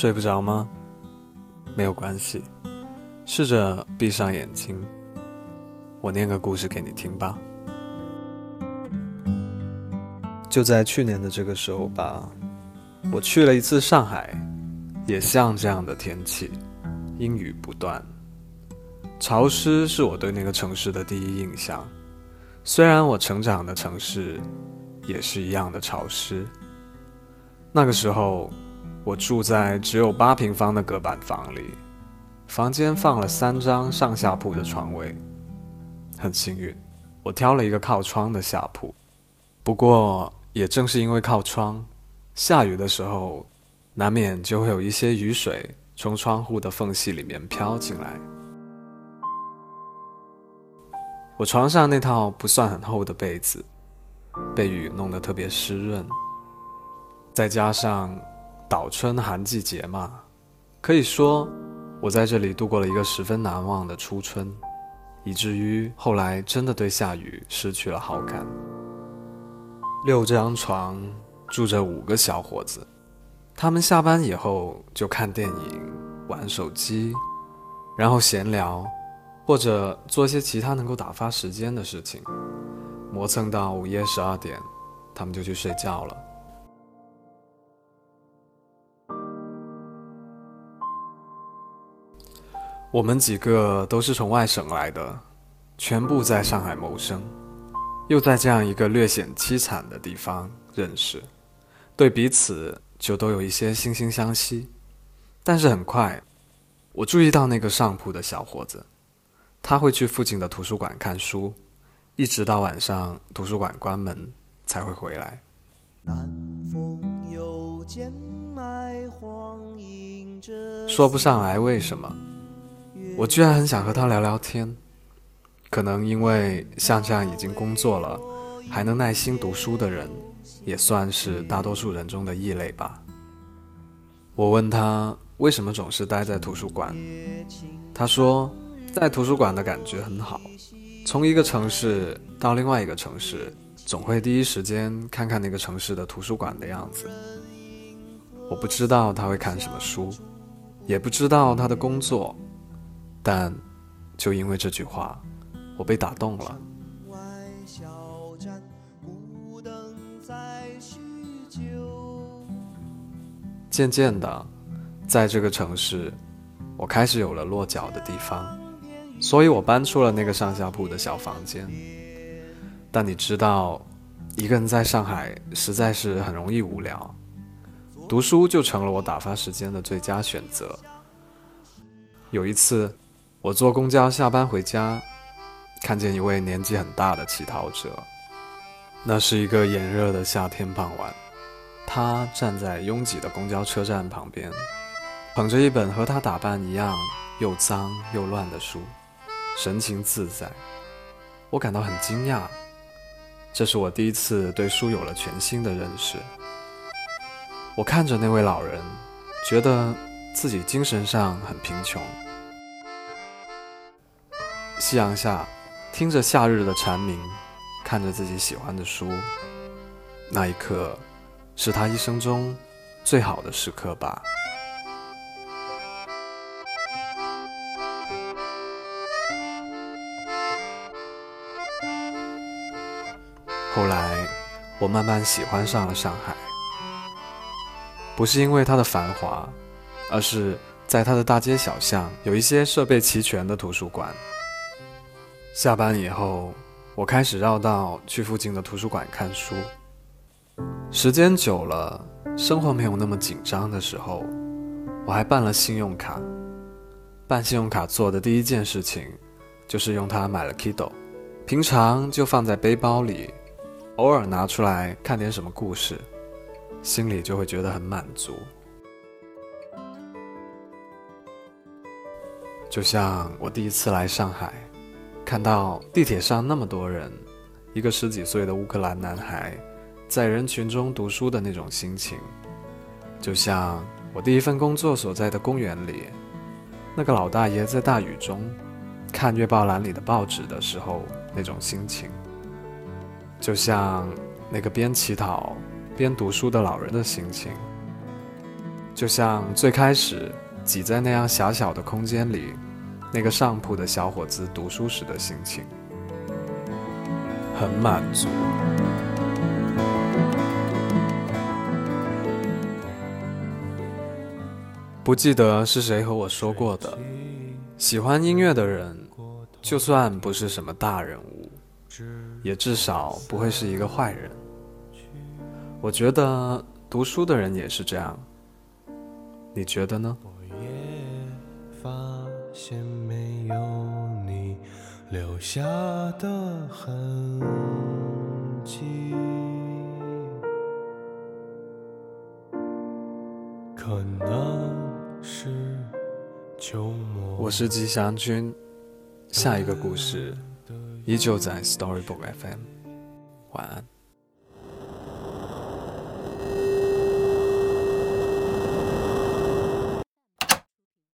睡不着吗？没有关系，试着闭上眼睛，我念个故事给你听吧。就在去年的这个时候吧，我去了一次上海，也像这样的天气，阴雨不断，潮湿是我对那个城市的第一印象。虽然我成长的城市也是一样的潮湿，那个时候。我住在只有八平方的隔板房里，房间放了三张上下铺的床位，很幸运，我挑了一个靠窗的下铺。不过也正是因为靠窗，下雨的时候，难免就会有一些雨水从窗户的缝隙里面飘进来。我床上那套不算很厚的被子，被雨弄得特别湿润，再加上。倒春寒季节嘛，可以说我在这里度过了一个十分难忘的初春，以至于后来真的对下雨失去了好感。六张床住着五个小伙子，他们下班以后就看电影、玩手机，然后闲聊，或者做一些其他能够打发时间的事情，磨蹭到午夜十二点，他们就去睡觉了。我们几个都是从外省来的，全部在上海谋生，又在这样一个略显凄惨的地方认识，对彼此就都有一些惺惺相惜。但是很快，我注意到那个上铺的小伙子，他会去附近的图书馆看书，一直到晚上图书馆关门才会回来。说不上来为什么。我居然很想和他聊聊天，可能因为像这样已经工作了，还能耐心读书的人，也算是大多数人中的异类吧。我问他为什么总是待在图书馆，他说在图书馆的感觉很好，从一个城市到另外一个城市，总会第一时间看看那个城市的图书馆的样子。我不知道他会看什么书，也不知道他的工作。但，就因为这句话，我被打动了。渐渐的，在这个城市，我开始有了落脚的地方，所以我搬出了那个上下铺的小房间。但你知道，一个人在上海实在是很容易无聊，读书就成了我打发时间的最佳选择。有一次。我坐公交下班回家，看见一位年纪很大的乞讨者。那是一个炎热的夏天傍晚，他站在拥挤的公交车站旁边，捧着一本和他打扮一样又脏又乱的书，神情自在。我感到很惊讶，这是我第一次对书有了全新的认识。我看着那位老人，觉得自己精神上很贫穷。夕阳下，听着夏日的蝉鸣，看着自己喜欢的书，那一刻，是他一生中最好的时刻吧。后来，我慢慢喜欢上了上海，不是因为它的繁华，而是在它的大街小巷有一些设备齐全的图书馆。下班以后，我开始绕道去附近的图书馆看书。时间久了，生活没有那么紧张的时候，我还办了信用卡。办信用卡做的第一件事情，就是用它买了 Kindle，平常就放在背包里，偶尔拿出来看点什么故事，心里就会觉得很满足。就像我第一次来上海。看到地铁上那么多人，一个十几岁的乌克兰男孩在人群中读书的那种心情，就像我第一份工作所在的公园里，那个老大爷在大雨中看月报栏里的报纸的时候那种心情，就像那个边乞讨边读书的老人的心情，就像最开始挤在那样狭小的空间里，那个上铺的小伙子读书时的心情，很满足。不记得是谁和我说过的，喜欢音乐的人，就算不是什么大人物，也至少不会是一个坏人。我觉得读书的人也是这样，你觉得呢？现没有你留下的痕迹可能是。我是吉祥君，下一个故事依旧在 Storybook FM，晚安。